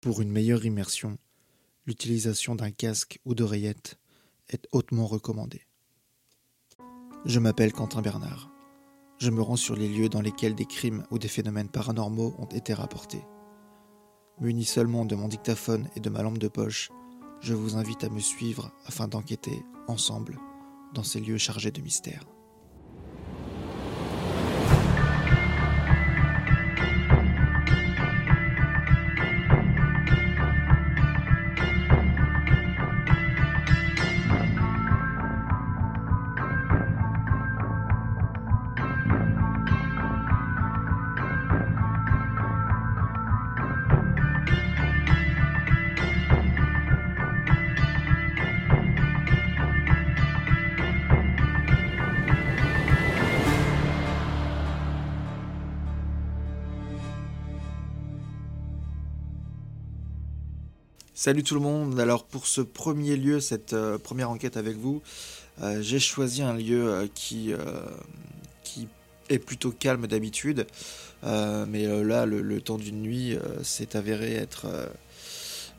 Pour une meilleure immersion, l'utilisation d'un casque ou d'oreillette est hautement recommandée. Je m'appelle Quentin Bernard. Je me rends sur les lieux dans lesquels des crimes ou des phénomènes paranormaux ont été rapportés. Muni seulement de mon dictaphone et de ma lampe de poche, je vous invite à me suivre afin d'enquêter ensemble dans ces lieux chargés de mystères. Salut tout le monde, alors pour ce premier lieu, cette euh, première enquête avec vous, euh, j'ai choisi un lieu euh, qui, qui est plutôt calme d'habitude, mais là le, temps d'une nuit s'est avéré être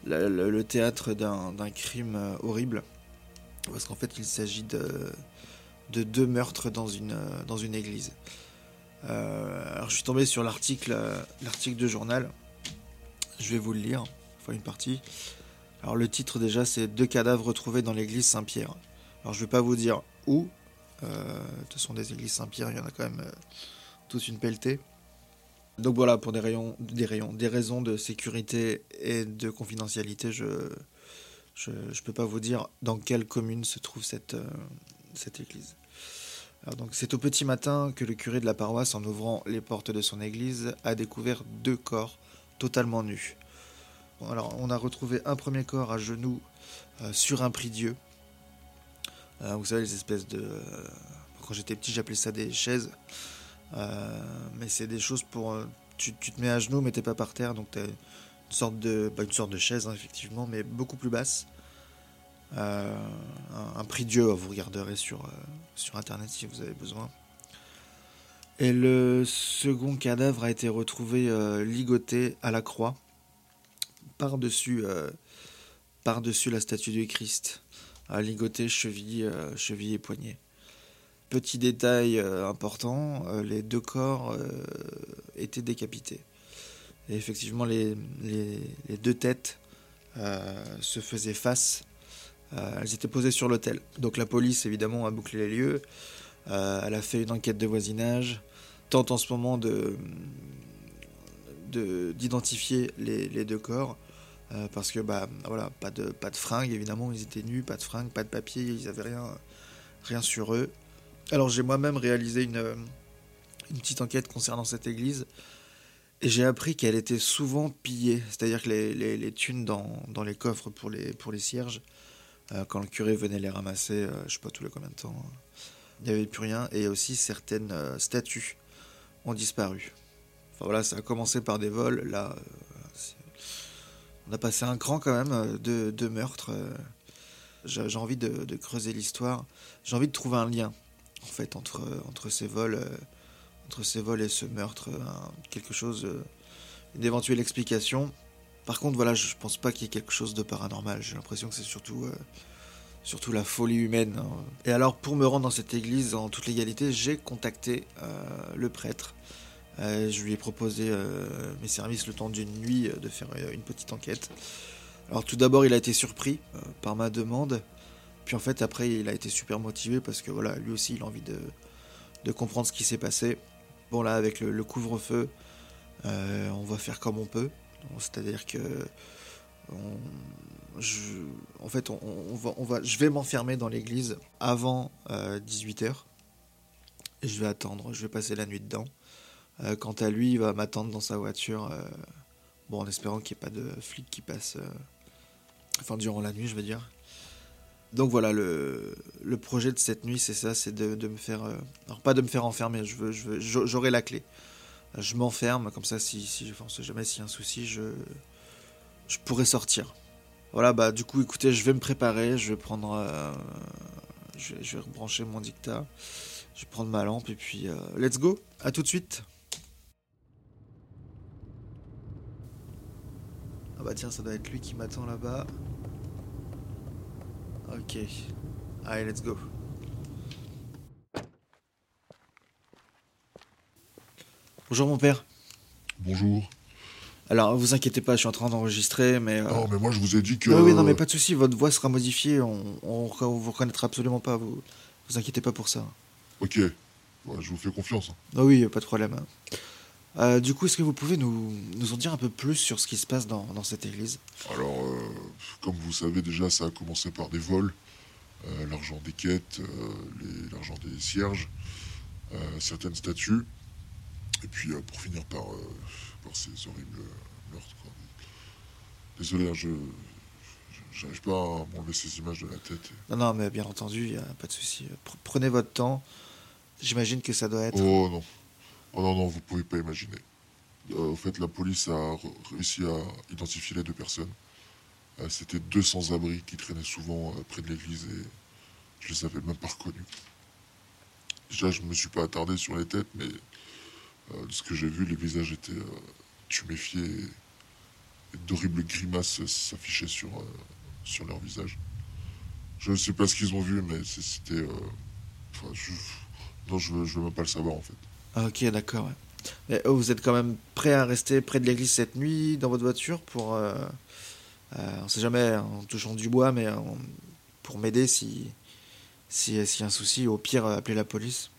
le, théâtre d'un crime horrible, parce qu'en fait il s'agit de, de, deux meurtres dans une, dans une église. alors je suis tombé sur l'article l'article de journal, je vais vous le lire une partie. Alors le titre déjà c'est Deux cadavres retrouvés dans l'église Saint-Pierre. Alors je vais pas vous dire où, euh, de toute des églises Saint-Pierre, il y en a quand même euh, toute une pelletée. Donc voilà, pour des, rayons, des, raisons de sécurité et de confidentialité, je je ne peux pas vous dire dans quelle commune se trouve cette, euh, cette église. Alors donc c'est au petit matin que le curé de la paroisse, en ouvrant les portes de son église, a découvert deux corps totalement nus alors, on a retrouvé un premier corps à genoux euh, sur un prie-dieu. Euh, vous savez, les espèces de. Euh, quand j'étais petit, j'appelais ça des chaises. mais c'est des choses pour. Tu, te mets à genoux, mais t'es pas par terre, donc t'as une sorte de. une sorte de chaise, hein, effectivement, mais beaucoup plus basse. un, un prie-dieu, vous regarderez sur internet si vous avez besoin. Et le second cadavre a été retrouvé ligoté à la croix par-dessus euh, par-dessus la statue du Christ, à ligoter cheville, euh, et poignet. Petit détail euh, important, les deux corps étaient décapités. Et effectivement, les, deux têtes se faisaient face. elles étaient posées sur l'autel. Donc la police, évidemment, a bouclé les lieux. elle a fait une enquête de voisinage. Tente en ce moment de d'identifier les, deux corps. Euh, parce que bah voilà, pas de pas de fringues évidemment, ils étaient nus, pas de fringues, pas de papier, ils avaient rien rien sur eux. Alors j'ai moi-même réalisé une une petite enquête concernant cette église et j'ai appris qu'elle était souvent pillée, c'est-à-dire que les, les, les thunes dans, dans, les coffres pour les pour les cierges, euh, quand le curé venait les ramasser, euh, je sais pas tous les combien de temps, il n'y avait plus rien et aussi certaines statues ont disparu. Enfin voilà, ça a commencé par des vols, là on a passé un cran quand même euh, de, de meurtre. Euh. J'ai envie de, creuser l'histoire. J'ai envie de trouver un lien en fait entre, entre ces vols, euh, entre ces vols et ce meurtre, quelque chose, une éventuelle explication. Par contre, voilà, je pense pas qu'il y ait quelque chose de paranormal. J'ai l'impression que c'est surtout, surtout la folie humaine. Hein. Et alors, pour me rendre dans cette église en toute légalité, j'ai contacté le prêtre euh, je lui ai proposé euh, mes services le temps d'une nuit euh, de faire une petite enquête. Alors tout d'abord il a été surpris par ma demande, puis en fait après il a été super motivé parce que voilà lui aussi il a envie de, comprendre ce qui s'est passé. Bon là avec le, couvre-feu on va faire comme on peut, c'est-à-dire que je, vais m'enfermer dans l'église avant 18h et je vais attendre, je vais passer la nuit dedans. Euh, quant à lui, il va m'attendre dans sa voiture, euh, bon, en espérant qu'il n'y ait pas de flic qui passe, euh, enfin, durant la nuit, je veux dire. Donc voilà, le, le projet de cette nuit, c'est ça, c'est de, me faire... alors pas de me faire enfermer, je veux, j'aurai la clé. Je m'enferme, comme ça, si, si je jamais s'il y a un souci, je, je pourrais sortir. Voilà, bah du coup, écoutez, je vais me préparer, je vais prendre... je, vais, je, vais, rebrancher mon dictat, je vais prendre ma lampe, et puis let's go, à tout de suite Ah bah tiens, ça doit être lui qui m'attend là-bas. Ok. Allez, let's go. Bonjour mon père. Bonjour. Alors, vous inquiétez pas, je suis en train d'enregistrer, mais... euh, Non, mais moi je vous ai dit que. Oui, oui, non, mais pas de souci, votre voix sera modifiée, on, on, on vous reconnaîtra absolument pas, vous vous inquiétez pas pour ça. Ok. Ouais, je vous fais confiance. hein. Ah oui, pas de problème. Euh, du coup, est-ce que vous pouvez nous, nous en dire un peu plus sur ce qui se passe dans, dans cette église? Alors, euh, comme vous savez déjà, ça a commencé par des vols, euh, l'argent des quêtes, l'argent des cierges, certaines statues, et puis pour finir par, par ces horribles meurtres. quoi. Désolé, hein, je j'arrive pas à m'enlever ces images de la tête. Non, non, mais bien entendu, il n'y a pas de souci. Pr- Prenez votre temps. J'imagine que ça doit être... Oh non. Oh non, non, vous pouvez pas imaginer. Euh, en fait, la police a réussi à identifier les deux personnes. Euh, C'était deux sans-abri qui traînaient souvent euh, près de l'église et je les avais même pas reconnus. Déjà, je me suis pas attardé sur les têtes, mais euh, de ce que j'ai vu, les visages étaient tuméfiés et, et d'horribles grimaces s'affichaient sur, sur leur visage. Je ne sais pas ce qu'ils ont vu, mais c'était. non, je je veux même pas le savoir en fait. Ah, ok, d'accord. ouais. Mais oh, vous êtes quand même prêt à rester près de l'église cette nuit dans votre voiture pour... Euh, euh, on sait jamais, hein, en touchant du bois, mais euh, pour m'aider si si s'il y a un souci, au pire, euh, appelez la police?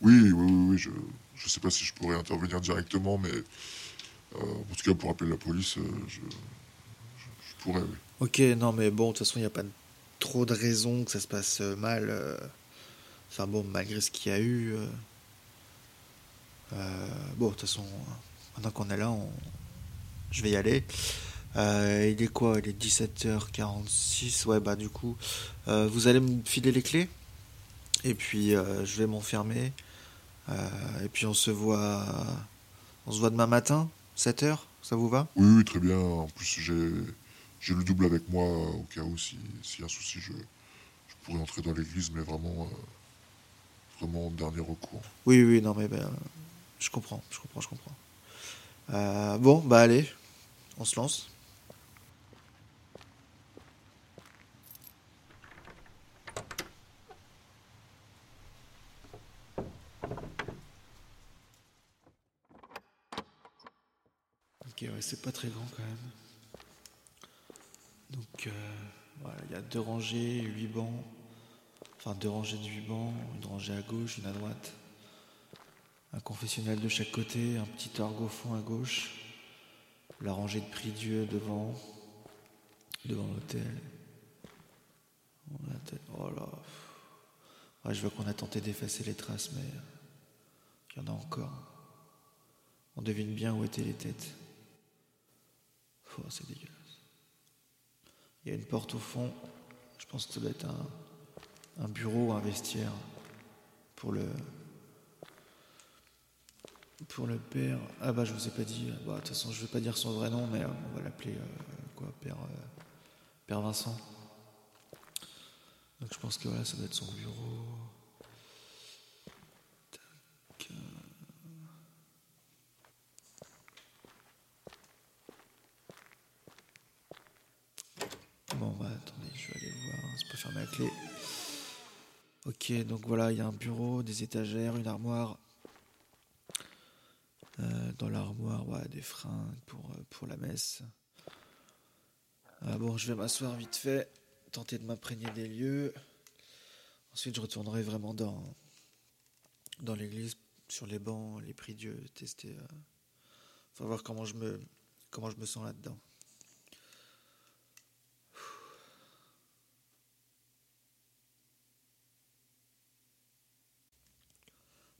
Oui, oui, oui, oui, je ne sais pas si je pourrais intervenir directement, mais euh, en tout cas pour appeler la police, euh, je, je, je pourrais, oui. Ok, non, mais bon, de toute façon, il n'y a pas trop de raisons que ça se passe euh, mal. euh. Enfin bon, malgré ce qu'il y a eu. Euh. Bon, de toute façon, maintenant qu'on est là, on... je vais y aller. Euh, il est quoi? Il est 17h46. Ouais, bah du coup, euh, vous allez me filer les clés. Et puis, euh, je vais m'enfermer. Et puis, on se voit. On se voit demain matin, 7h. Ça vous va? Oui, oui, très bien. En plus, j'ai le double avec moi au cas où, si- s'il y a un souci, je, je pourrais entrer dans l'église, mais vraiment, vraiment en dernier recours. Oui, oui, non, mais ben, je comprends, je comprends, je comprends. Euh, bon, bah allez, on se lance. Ok, ouais, c'est pas très grand quand même. Donc, euh, voilà, il y a deux rangées, huit bancs. Enfin, deux rangées de huit bancs, une rangée à gauche, une à droite. Un confessionnel de chaque côté, un petit orgue au fond à gauche. La rangée de prie-dieu devant, devant l'autel. Oh là. Je vois qu'on a tenté d'effacer les traces, mais il y en a encore. On devine bien où étaient les têtes. Oh, c'est dégueulasse. Il y a une porte au fond. Je pense que ça doit être un, un bureau, un vestiaire pour le pour le père. Ah bah je vous ai pas dit. Bah, de toute façon je vais pas dire son vrai nom, mais euh, on va l'appeler euh, quoi, père euh, père Vincent. Donc je pense que voilà, ça doit être son bureau. Bon bah attendez, je vais aller voir. C'est pas fermé à clé. Ok, donc voilà, il y a un bureau, des étagères, une armoire. Euh, dans l'armoire, ouais, des fringues pour, euh, la messe. Ah bon, je vais m'asseoir vite fait, tenter de m'imprégner des lieux. Ensuite, je retournerai vraiment dans, l'église, sur les bancs, les prix Dieu, tester. Euh, faut voir comment je me, comment je me sens là-dedans.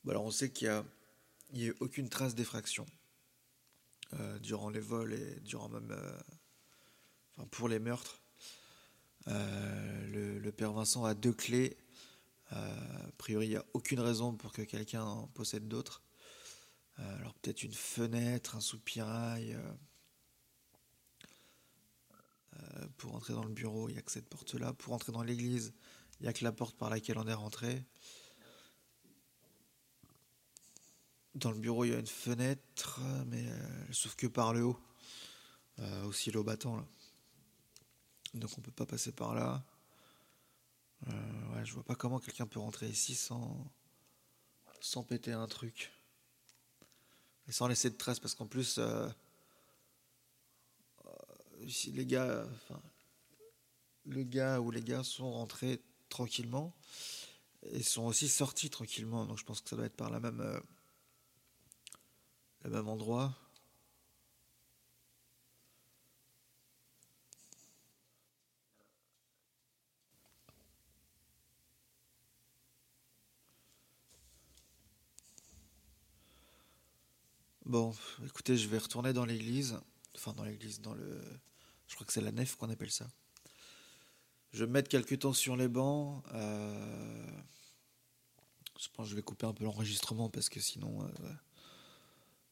Bon, alors on sait qu'il y a, il y a eu aucune trace d'effraction euh, durant les vols et durant même, euh, pour les meurtres. Euh, le, le père Vincent a deux clés. A priori, il n'y a aucune raison pour que quelqu'un en possède d'autres. Alors peut-être une fenêtre, un soupirail. pour entrer dans le bureau, il n'y a que cette porte-là. Pour entrer dans l'église, il n'y a que la porte par laquelle on est rentré. Dans le bureau, il y a une fenêtre, mais euh, sauf que par le haut. euh, au silo battant là. Donc on peut pas passer par là. Euh, ouais, je vois pas comment quelqu'un peut rentrer ici sans sans péter un truc et sans laisser de traces parce qu'en plus euh, les gars, enfin le gars ou les gars sont rentrés tranquillement et sont aussi sortis tranquillement. Donc je pense que ça doit être par la même même endroit. Bon, écoutez, je vais retourner dans l'église. Enfin, dans l'église, dans le. Je crois que c'est la nef qu'on appelle ça. Je vais me mettre quelques temps sur les bancs. Euh, je pense que je vais couper un peu l'enregistrement parce que sinon, euh,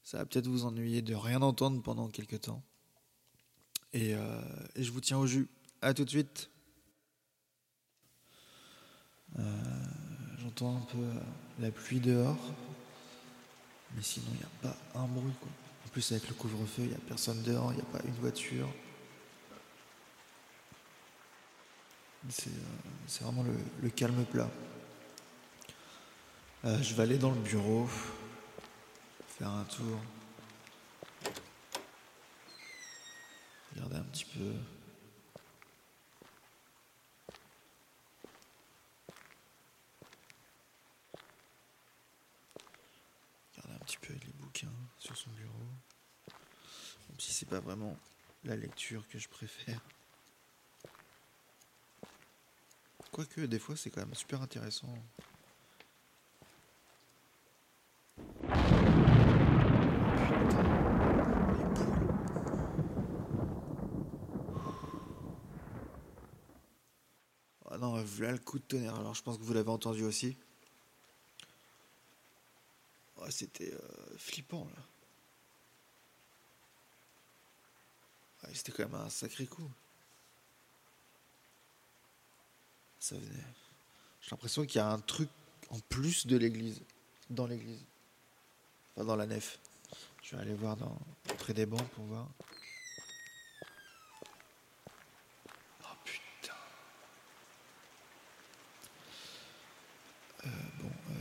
ça va peut-être vous ennuyer de rien entendre pendant quelques temps. Et, euh, et je vous tiens au jus. À tout de suite. J'entends un peu la pluie dehors. Mais sinon, il n'y a pas un bruit. En plus, avec le couvre-feu, il n'y a personne dehors, il n'y a pas une voiture. C'est euh, vraiment le, calme plat. Euh, je vais aller dans le bureau, un tour, regarder un petit peu. sur son bureau. Même si c'est pas vraiment la lecture que je préfère. Quoique, des fois, c'est quand même super intéressant. Ah non, voilà le coup de tonnerre. Alors, je pense que vous l'avez entendu aussi. Oh, c'était euh, flippant là. c'était quand même un sacré coup. Ça venait. J'ai l'impression qu'il y a un truc en plus de l'église. Dans l'église. Enfin, dans la nef. Je vais aller voir dans, près des bancs pour voir. Oh putain. Euh, bon, euh,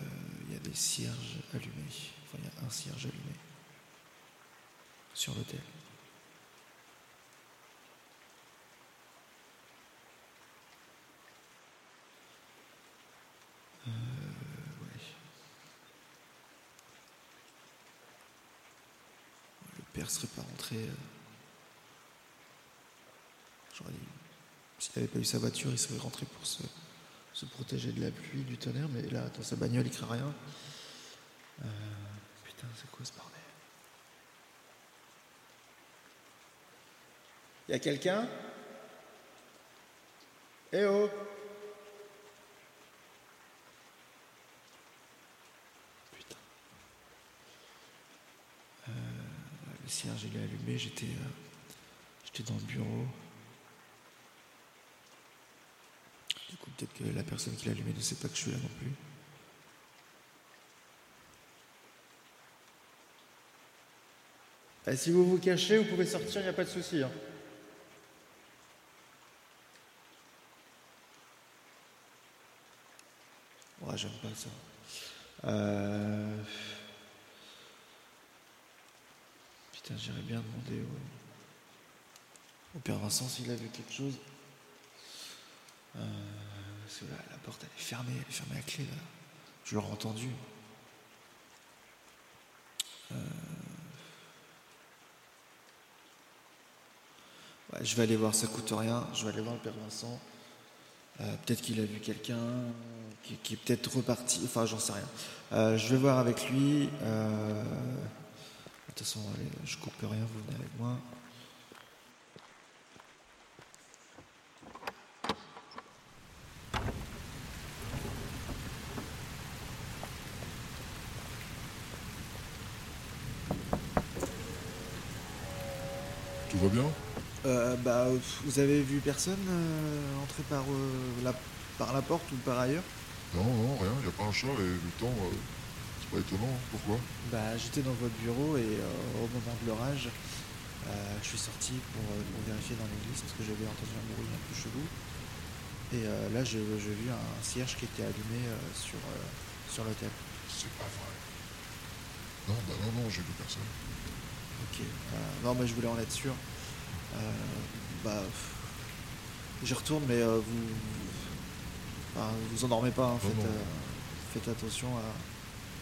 il y a des cierges allumés. Enfin, il y a un cierge allumé. Sur l'hôtel. père serait pas rentré. Euh, j'aurais dit, s'il n'avait pas eu sa voiture, il serait rentré pour se, protéger de la pluie, du tonnerre, mais là, dans sa bagnole, il craint rien. Euh, putain, c'est quoi ce bordel? Y a quelqu'un? Eh oh cierge il est allumé, j'étais euh, j'étais dans le bureau. Du coup, peut-être que la personne qui l'a allumé ne sait pas que je suis là non plus. Et eh, si vous vous cachez, vous pouvez sortir, il n'y a pas de souci. Hein. Ouais, j'aime pas ça. Euh... j'irais bien demander au, Père Vincent s'il a vu quelque chose. Euh, la porte elle est fermée, elle est fermée à clé là. Je l'aurais entendu. Euh, je vais aller voir, ça coûte rien. Je vais aller voir le Père Vincent. Euh, peut-être qu'il a vu quelqu'un qui, est peut-être reparti. Enfin, j'en sais rien. je vais voir avec lui. De toute façon, allez, je coupe rien, vous venez avec moi. Tout va bien euh, Bah, vous avez vu personne euh, entrer par, euh, la, par la porte ou par ailleurs? Non, non, rien, il n'y a pas un chat et le temps pas étonnant, pourquoi? Bah j'étais dans votre bureau et euh, au moment de l'orage, je suis sorti pour, pour vérifier dans l'église parce que j'avais entendu un bruit un peu chelou. Et euh, là, j'ai vu un cierge qui était allumé euh, sur, euh, sur l'hôtel. C'est pas vrai. Non, bah non, non, j'ai vu personne. Ok. non, mais je voulais en être sûr. Euh, bah, j'y retourne, mais euh, vous, enfin, vous endormez pas. hein, faites, non. euh, faites attention à.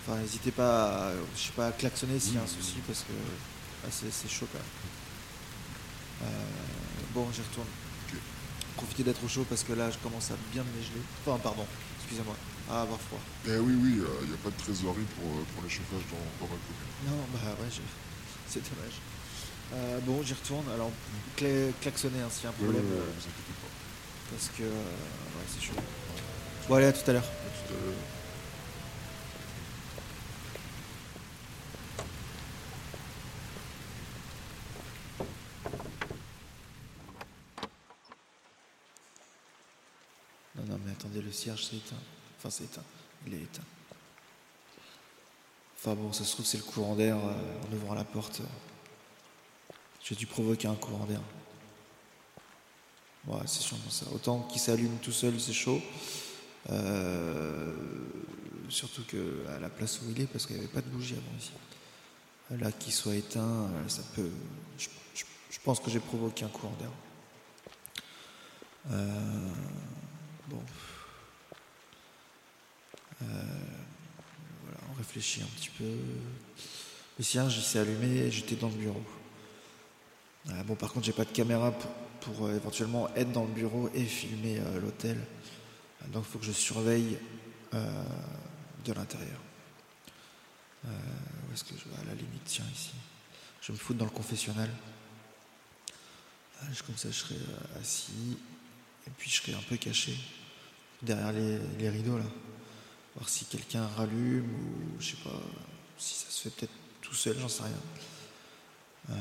Enfin, n'hésitez pas, à, je sais pas, à klaxonner s'il y a un oui, souci parce que ah, c'est chaud quand même. Euh, bon, j'y retourne. Profitez d'être au chaud parce que là, je commence à bien me geler. Enfin, pardon, excusez-moi, à avoir froid. Eh oui, oui, il n'y a pas de trésorerie pour, euh, pour les chauffages dans, dans ma commune. Non, bah ouais, je- c'est dommage. Euh, bon, j'y retourne. Alors, cla- klaxonnez hein, s'il y a un problème. euh, vous inquiétez pas. parce que euh, ouais, c'est chaud. Bon, allez, à tout à l'heure. Non, non, mais attendez, le cierge s'est éteint. Enfin, c'est éteint. Il est éteint. Enfin bon, ça se trouve, c'est le courant d'air en ouvrant la porte. J'ai dû provoquer un courant d'air. Ouais, c'est sûrement ça. Autant qu'il s'allume tout seul, c'est chaud. Euh, surtout que à la place où il est, parce qu'il n'y avait pas de bougie avant ici. Là, qu'il soit éteint, euh, ça peut. Je, pense que j'ai provoqué un courant d'air. Euh, bon. Voilà, on réfléchit un petit peu. Le cierge, il s'est allumé j'étais dans le bureau. Euh, bon, par contre, j'ai pas de caméra pour, euh, éventuellement être dans le bureau et filmer euh, l'hôtel. Donc, il faut que je surveille de l'intérieur. Où est-ce que je vais À la limite, tiens, ici. Je vais me foutre dans le confessionnal. Comme ça, je serai assis. Et puis, je serai un peu caché derrière les, les rideaux, là. Voir si quelqu'un rallume ou, je sais pas, si ça se fait peut-être tout seul, j'en sais rien. Euh,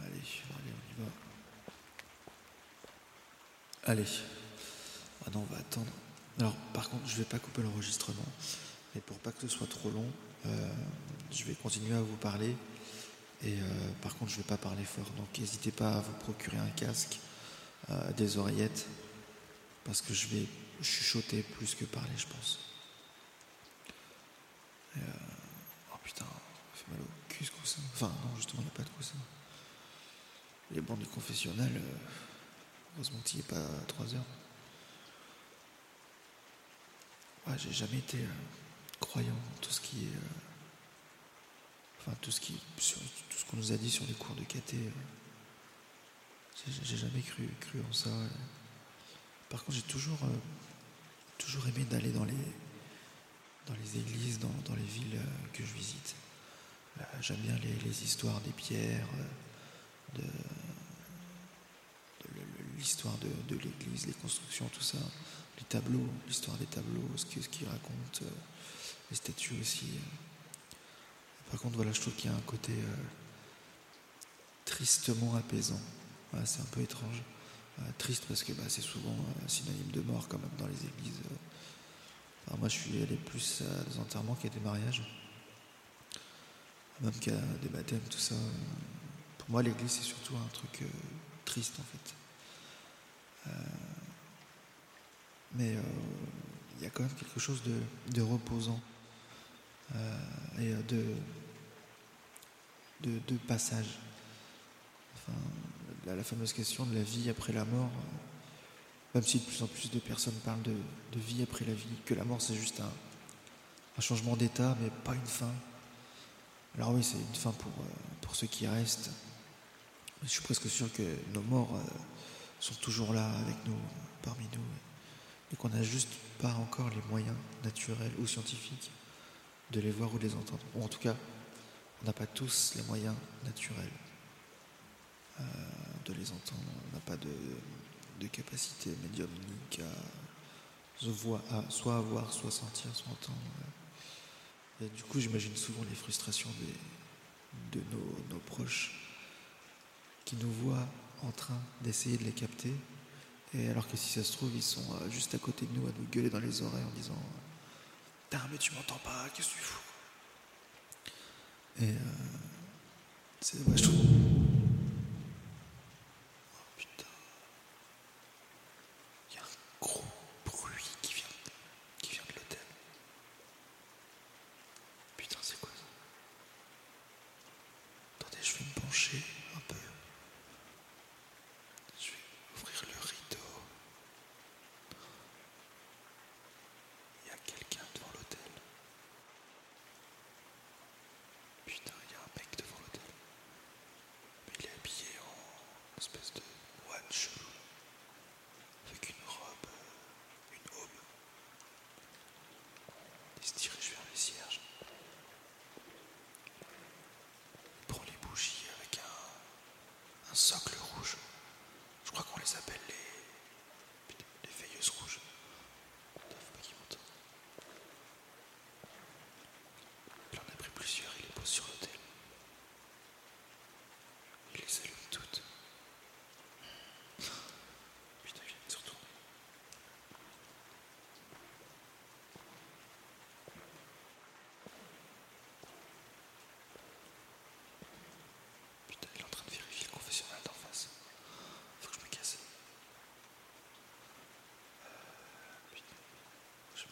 allez, allez, on y va. Allez. Ah non, on va attendre. Alors, par contre, je vais pas couper l'enregistrement. Mais pour pas que ce soit trop long, euh, je vais continuer à vous parler. Et euh, par contre, je vais pas parler fort. Donc, n'hésitez pas à vous procurer un casque, euh, des oreillettes, parce que je vais chuchoter plus que parler, je pense. Oh putain, ça fait mal au cul ce coussin. Enfin, non, justement, il n'y a pas de coussin. Les bancs du confessionnal, heureusement qu'il n'y est pas à 3 heures. Ouais, j'ai jamais été euh, croyant en tout ce qui est. euh, enfin, tout ce qui. Sur, tout ce qu'on nous a dit sur les cours de caté. euh, j'ai- jamais cru, en ça. Par contre, j'ai toujours, euh, toujours aimé d'aller dans les, dans les églises, dans, les villes que je visite. J'aime bien les, histoires des pierres, de, l'histoire de, l'église, les constructions, tout ça, les tableaux, l'histoire des tableaux, ce qu'ils racontent, euh, les statues aussi. euh. Par contre, voilà, je trouve qu'il y a un côté euh, tristement apaisant. C'est un peu étrange. Triste parce que bah, c'est souvent synonyme de mort quand même dans les églises. moi, je suis allé plus à des enterrements qu'à des mariages. Même qu'à des baptêmes, tout ça. Pour moi, l'église, c'est surtout un truc triste, en fait. Euh, mais euh, il y a quand même quelque chose de, reposant euh, et de, de, passage. La, fameuse question de la vie après la mort, même si de plus en plus de personnes parlent de, vie après la vie, que la mort c'est juste un, un changement d'état, mais pas une fin. Alors oui, c'est une fin pour, pour ceux qui restent. Je suis presque sûr que nos morts sont toujours là avec nous, parmi nous, et qu'on n'a juste pas encore les moyens naturels ou scientifiques de les voir ou de les entendre. Ou en tout cas, on n'a pas tous les moyens naturels euh, de les entendre. On n'a pas de, capacité médiumnique à, à soit voir, soit sentir, soit entendre. Et du coup, j'imagine souvent les frustrations de nos proches qui nous voient en train d'essayer de les capter. Et alors que si ça se trouve, ils sont euh, juste à côté de nous à nous gueuler dans les oreilles en disant Putain, mais tu m'entends pas, qu'est-ce que tu fous? Et euh, c'est, ouais, je trouve,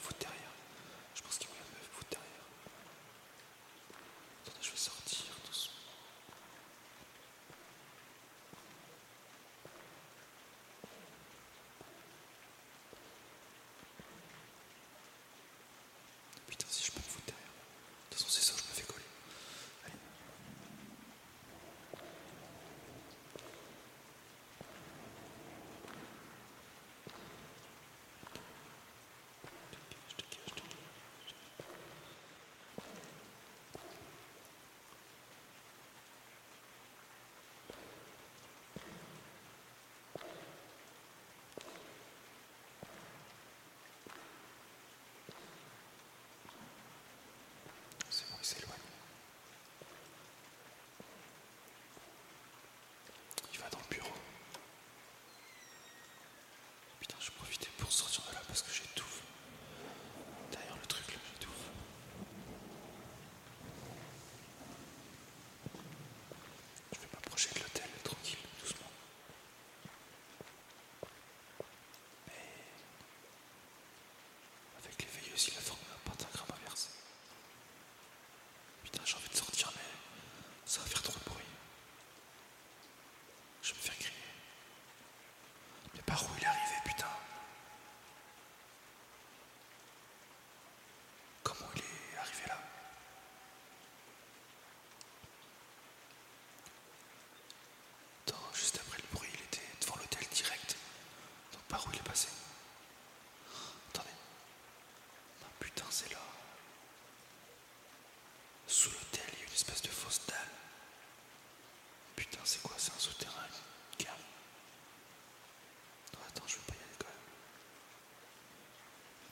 vous tairez. où il arrive.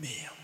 dormir.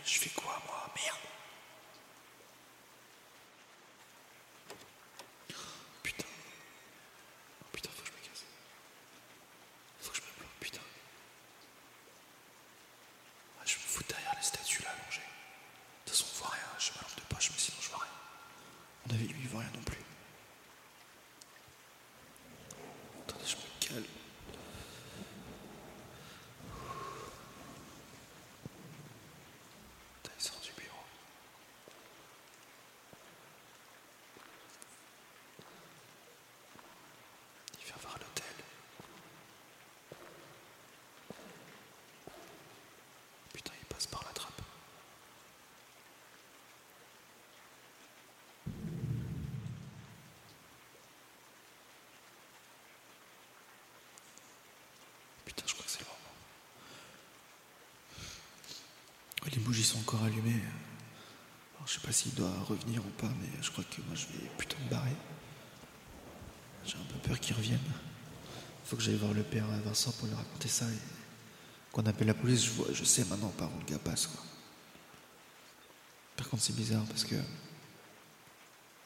Putain, je crois que c'est le moment. Oh, les bougies sont encore allumées. Alors, je sais pas s'il doit revenir ou pas, mais je crois que moi je vais plutôt me barrer. J'ai un peu peur qu'il revienne. Faut que j'aille voir le père Vincent pour lui raconter ça qu'on appelle la police. Je, vois, je sais maintenant par où le gars passe. Par contre, c'est bizarre parce que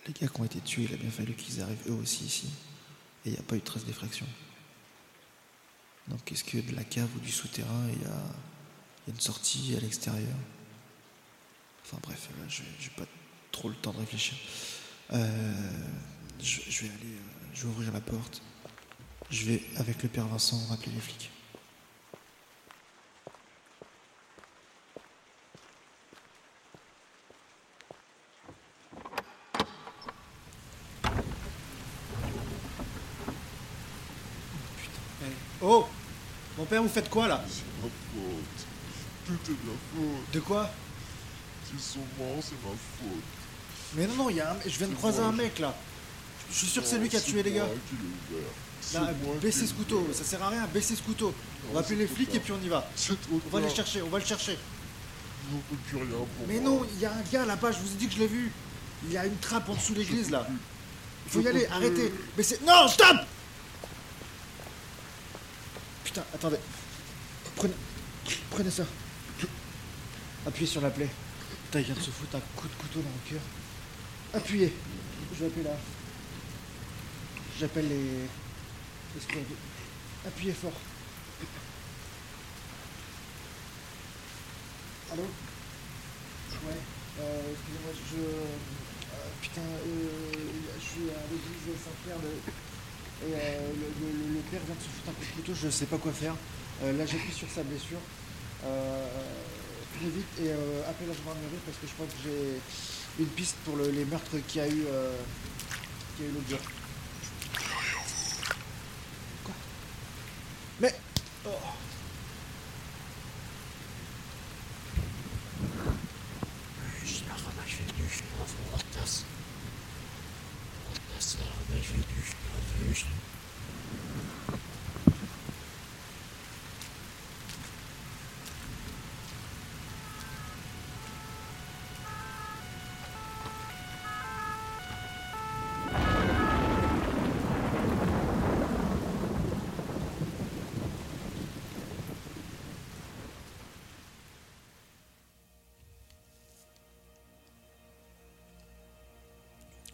les gars qui ont été tués, il a bien fallu qu'ils arrivent eux aussi ici. Et il n'y a pas eu de trace d'effraction. Donc est-ce qu'il y a de la cave ou du souterrain il y, a, une sortie à l'extérieur? Enfin bref, là je n'ai pas trop le temps de réfléchir. Euh, je, vais aller, euh, je vais ouvrir la porte. Je vais, avec le père Vincent, rappeler les flics. vous faites quoi là? C'est ma faute. Tout est de la faute. De quoi? C'est ma faute. Mais non, non, y a un... je viens de croiser un mec là. Je suis sûr que c'est lui qui a tué les gars. Là, baissez ce couteau, ça sert à rien, baissez ce couteau. on va appeler les flics et puis on y va. On va les chercher, on va le chercher. Mais non, il y a un gars là-bas, je vous ai dit que je l'ai vu. Il y a une trappe en dessous l'église là. Il faut y aller, arrêtez. Baissez. Non, stop Putain, attendez. Prenez. Prenez ça. Appuyez sur la plaie. Putain, il vient de se foutre un coup de couteau dans le cœur. Appuyez. Je vais appeler là. J'appelle les. les. Appuyez fort. Allô? Ouais. Euh, excusez-moi, je. euh, putain, euh, je suis à l'église Saint-Pierre et euh, le, le- père vient de se foutre un coup de couteau, je sais pas quoi faire. Euh, là, j'appuie sur sa blessure. Euh, très vite et euh, appelle la gendarmerie parce que je pense que j'ai une piste pour le- les meurtres qu'il y a eu, qu'il y a eu l'autre jour.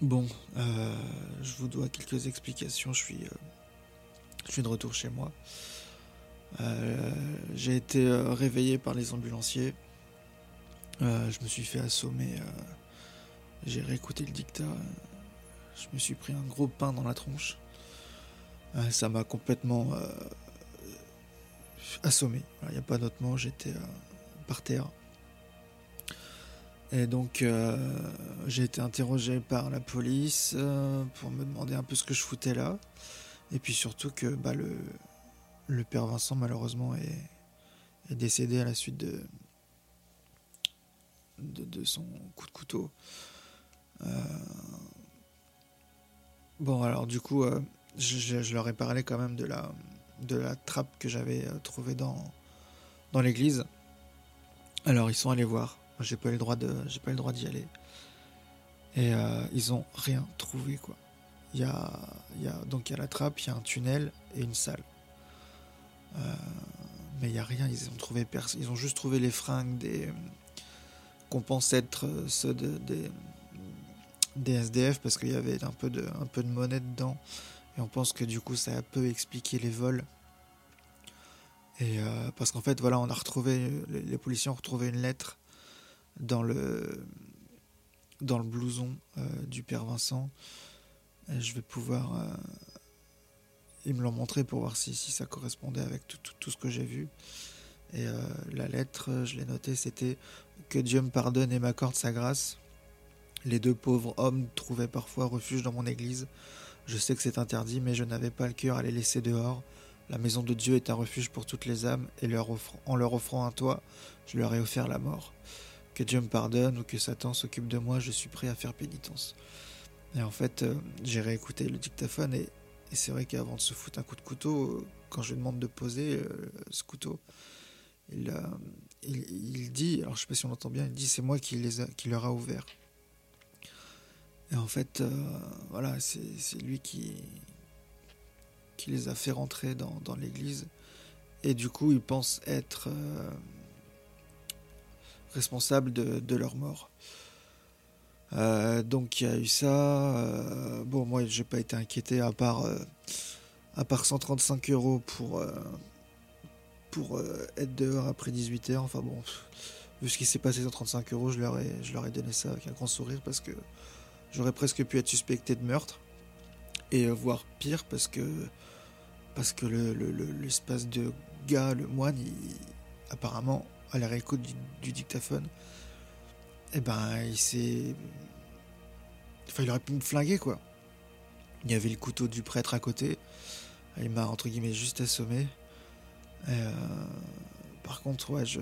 Bon, euh, je vous dois quelques explications. Je suis, euh, je suis de retour chez moi. Euh, J'ai été réveillé par les ambulanciers. Je me suis fait assommer. J'ai réécouté le dictat. Je me suis pris un gros pain dans la tronche. Ça m'a complètement assommé. Il n'y a pas d'autre mot. J'étais par terre. Et donc, euh, j'ai été interrogé par la police euh, pour me demander un peu ce que je foutais là. Et puis surtout que bah, le, père Vincent, malheureusement, est, décédé à la suite de, son coup de couteau. Euh, Bon, alors du coup, je, leur ai parlé quand même de la, de la trappe que j'avais trouvée dans, dans l'église. Alors, ils sont allés voir. J'ai pas eu le droit de, j'ai pas le droit d'y aller. Et euh, ils ont rien trouvé quoi. Il y a, y a donc il y a la trappe, il y a un tunnel et une salle. Euh, mais il y a rien. Ils ont trouvé Ils ont juste trouvé les fringues des qu'on pense être euh, ceux de, des SDF parce qu'il y avait un peu de un peu de monnaie dedans et on pense que du coup ça peut expliquer les vols. Et parce qu'en fait voilà on a retrouvé les policiers ont retrouvé une lettre dans le dans le blouson euh, du père Vincent. Je vais pouvoir euh, ils me l'ont montré pour voir si, si ça correspondait avec tout, tout, tout ce que j'ai vu. Et euh, la lettre, je l'ai notée, c'était que Dieu me pardonne et m'accorde sa grâce. Les deux pauvres hommes trouvaient parfois refuge dans mon église. Je sais que c'est interdit, mais je n'avais pas le cœur à les laisser dehors. La maison de Dieu est un refuge pour toutes les âmes, et leur en leur offrant un toit, je leur ai offert la mort. Que Dieu me pardonne ou que Satan s'occupe de moi, je suis prêt à faire pénitence. Et en fait, euh, j'ai réécouté le dictaphone, et, c'est vrai qu'avant de se foutre un coup de couteau, euh, quand je lui demande de poser euh, ce couteau, il, dit, alors je sais pas si on l'entend bien, il dit c'est moi qui, les a- qui leur a ouvert. Et en fait, voilà, c'est lui qui, qui les a fait rentrer dans l'église. Et du coup, il pense être responsable de, leur mort. Euh, donc il y a eu ça. euh, bon, moi, j'ai pas été inquiété à part, euh, à part 135 euros pour, pour être dehors après 18 heures. Enfin bon, vu ce qui s'est passé 135 euros, je leur, ai, je leur ai donné ça avec un grand sourire parce que j'aurais presque pu être suspecté de meurtre et voire pire parce que parce que le, le- le- l'espace de gars, le moine, apparemment à la réécoute du, dictaphone, eh ben il s'est, enfin il aurait pu me flinguer quoi. Il y avait le couteau du prêtre à côté, il m'a entre guillemets juste assommé. Et, euh, par contre, ouais, je,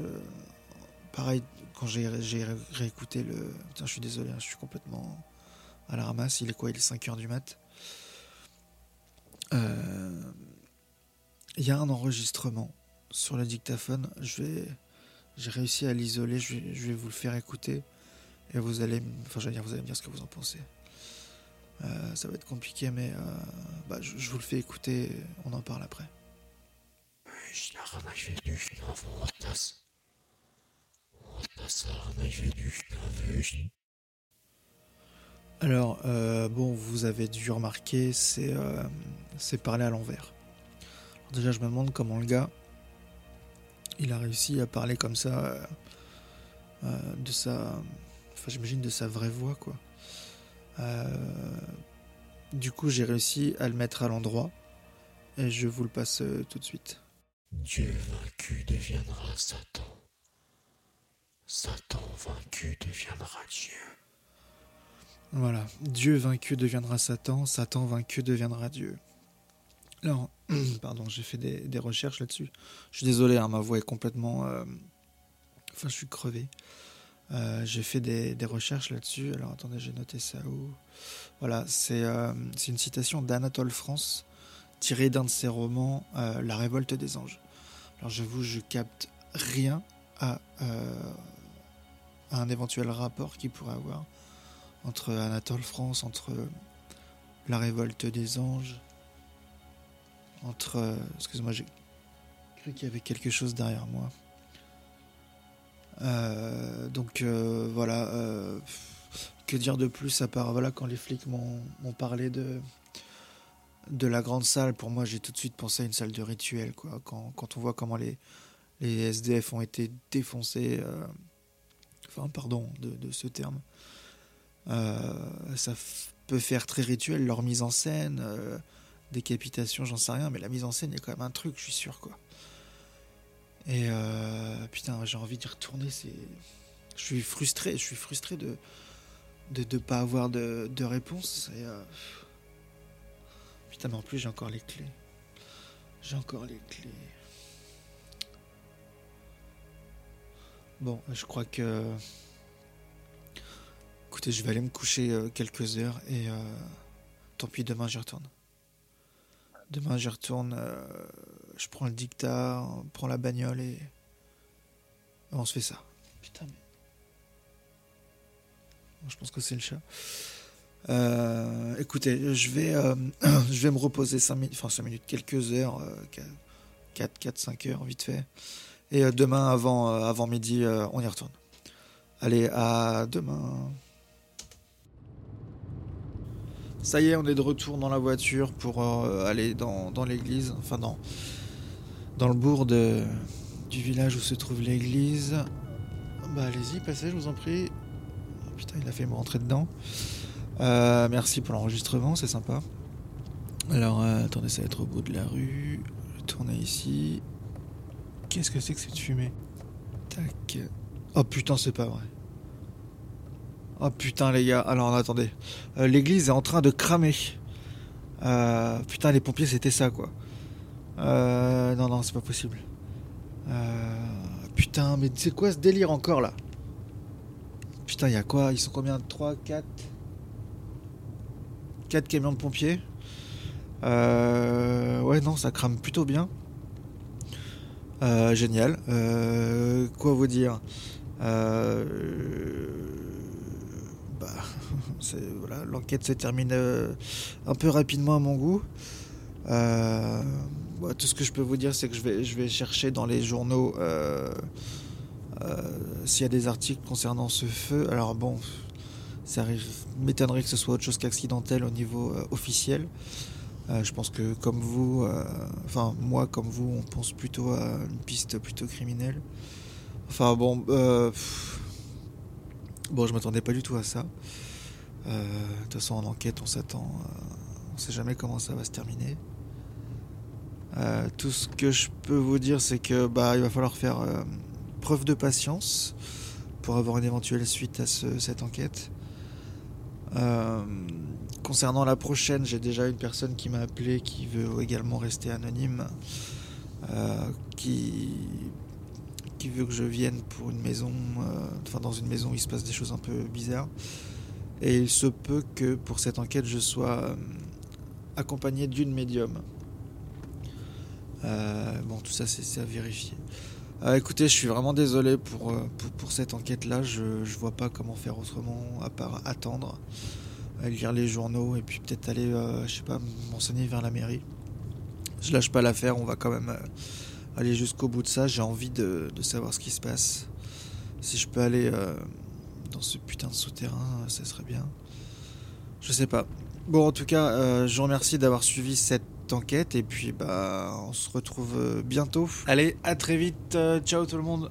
pareil quand j'ai, j'ai ré- réécouté le, Putain, je suis désolé, hein, je suis complètement à la ramasse. Il est quoi? Il est 5h du mat. Euh, il y a un enregistrement sur le dictaphone. Je vais, j'ai réussi à l'isoler. Je vais, vous le faire écouter et vous allez, enfin, dire, vous allez me dire ce que vous en pensez. Euh, ça va être compliqué, mais euh, bah, je, vous le fais écouter. On en parle après. Alors, euh, bon, vous avez dû remarquer, c'est c'est parler à l'envers. Déjà, je me demande comment le gars, il a réussi à parler comme ça, de sa, enfin, j'imagine de sa vraie voix, quoi. du coup, j'ai réussi à le mettre à l'endroit, et je vous le passe tout de suite. Dieu vaincu deviendra Satan. Satan vaincu deviendra Dieu. Voilà, Dieu vaincu deviendra Satan, Satan vaincu deviendra Dieu. Alors, pardon, j'ai fait des, recherches là-dessus. Je suis désolé, hein, ma voix est complètement... Euh, enfin, je suis crevé. Euh, j'ai fait des, recherches là-dessus. Alors, attendez, j'ai noté ça où? Voilà, c'est euh, une citation d'Anatole France, tirée d'un de ses romans, La révolte des anges. Alors, j'avoue, je capte rien à un éventuel rapport qu'il pourrait avoir entre Anatole France, entre la révolte des anges, entre... Euh, excuse-moi, j'ai cru qu'il y avait quelque chose derrière moi. Euh, donc euh, voilà, que dire de plus à part voilà quand les flics m'ont parlé de de la grande salle, pour moi j'ai tout de suite pensé à une salle de rituel quoi. Quand, quand on voit comment les les SDF ont été défoncés enfin pardon de, ce terme, ça peut faire très rituel leur mise en scène, décapitation, j'en sais rien, mais la mise en scène, a quand même un truc, je suis sûr quoi. Et euh, putain, j'ai envie d'y retourner, c'est. Je suis frustré, je suis frustré de de ne pas avoir de, réponse. Et, Putain, mais en plus, j'ai encore les clés. J'ai encore les clés. Bon, je crois que. Écoutez, je vais aller me coucher euh, quelques heures et euh, tant pis, demain j'y retourne. Demain j'y retourne, euh, je prends le dictat, on prend la bagnole et. On se fait ça. Putain, mais. Je pense que c'est le chat. écoutez, je vais, je vais me reposer 5 minutes, enfin 5 minutes, quelques heures, 4, 4, 5 heures, vite fait. Et euh, demain, avant, euh, avant midi, euh, on y retourne. Allez, à demain. Ça y est, on est de retour dans la voiture pour aller dans, l'église. Enfin, dans, dans le bourg du village où se trouve l'église. Bah, allez-y, passez, je vous en prie. Oh, putain, il a fait me rentrer dedans. merci pour l'enregistrement, c'est sympa. Alors, attendez, ça va être au bout de la rue. Je tourner ici. Qu'est-ce que c'est que cette fumée? Tac. Oh putain, c'est pas vrai. Oh putain, les gars. Alors, attendez. Euh, l'église est en train de cramer. Euh, putain, les pompiers, c'était ça, quoi. Euh, non, non, c'est pas possible. putain, mais c'est quoi ce délire encore, là? Putain, il y a quoi? Ils sont combien? 3, 4 4 camions de pompiers? ouais, non, ça crame plutôt bien. Euh, génial. Euh, quoi vous dire? Euh, bah, L'enquête s'est terminée un peu rapidement à mon goût. tout ce que je peux vous dire, c'est que je vais, je vais chercher dans les journaux s'il y a des articles concernant ce feu. Alors bon, ça m'étonnerait que ce soit autre chose qu'accidentel au niveau officiel. Euh, je pense que comme vous, euh, enfin moi comme vous, on pense plutôt à une piste plutôt criminelle. Enfin bon, euh, bon je m'attendais pas du tout à ça. De toute façon en enquête on s'attend, on sait jamais comment ça va se terminer. tout ce que je peux vous dire c'est que bah il va falloir faire preuve de patience pour avoir une éventuelle suite à cette enquête. Euh, concernant la prochaine, j'ai déjà une personne qui m'a appelé qui veut également rester anonyme, euh, qui, qui veut que je vienne pour une maison, euh, enfin dans une maison où il se passe des choses un peu bizarres. Et il se peut que pour cette enquête, je sois accompagné d'une médium. Euh, bon, tout ça, c'est à vérifier. Euh, écoutez, je suis vraiment désolé pour, euh, pour, cette enquête-là. Je, je vois pas comment faire autrement à part attendre, euh, lire les journaux et puis peut-être aller, euh, je sais pas, m'enseigner vers la mairie. Je lâche pas l'affaire, on va quand même euh, aller jusqu'au bout de ça. J'ai envie de, savoir ce qui se passe. Si je peux aller euh, dans ce putain de souterrain, euh, ça serait bien. Je sais pas. Bon, en tout cas, euh, je vous remercie d'avoir suivi cette enquête et puis bah on se retrouve bientôt. Allez, à très vite. ciao tout le monde.